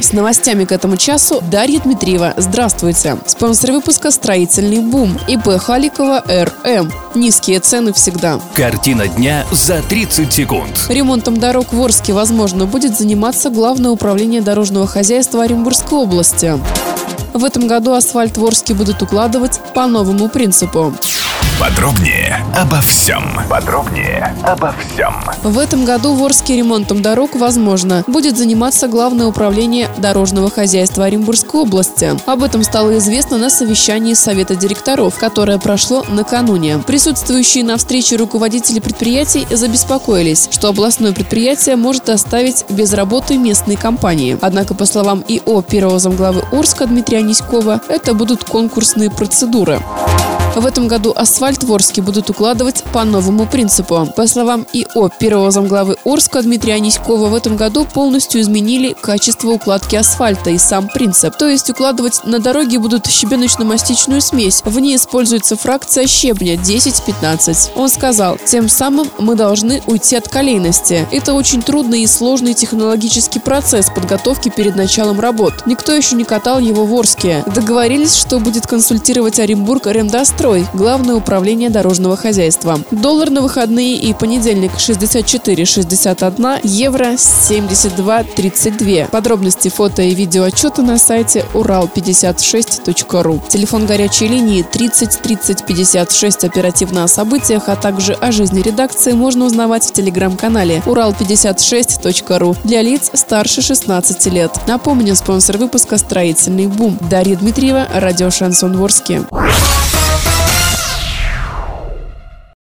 С новостями к этому часу Дарья Дмитриева. Здравствуйте. Спонсор выпуска «Строительный бум» ИП Халикова РМ. Низкие цены всегда. Картина дня за 30 секунд. Ремонтом дорог в Орске, возможно, будет заниматься Главное управление дорожного хозяйства Оренбургской области. В этом году асфальт в Орске будут укладывать по новому принципу. Подробнее обо всем. Подробнее обо всем. В этом году в Орске ремонтом дорог, возможно, будет заниматься Главное управление дорожного хозяйства Оренбургской области. Об этом стало известно на совещании Совета директоров, которое прошло накануне. Присутствующие на встрече руководители предприятий забеспокоились, что областное предприятие может оставить без работы местные компании. Однако, по словам ИО первого замглавы Орска Дмитрия Аниськова, это будут конкурсные процедуры. В этом году асфальт в Орске будут укладывать по новому принципу. По словам ИО первого замглавы Орска Дмитрия Аниськова, в этом году полностью изменили качество укладки асфальта и сам принцип. То есть укладывать на дороге будут щебеночно-мастичную смесь. В ней используется фракция щебня 10-15. Он сказал, тем самым мы должны уйти от колейности. Это очень трудный и сложный технологический процесс подготовки перед началом работ. Никто еще не катал его в Орске. Договорились, что будет консультировать Оренбург Ремдастрой, Главное управление дорожного хозяйства. Доллар на выходные и понедельник 64,61, евро 72,32. Подробности фото и видео отчета на сайте урал56.ру. Телефон горячей линии 30 30 56 оперативно о событиях, а также о жизни редакции можно узнавать в телеграм-канале урал56.ру для лиц старше 16 лет. Напомню, спонсор выпуска «Строительный бум». Дарья Дмитриева, радио «Шансон Ворске».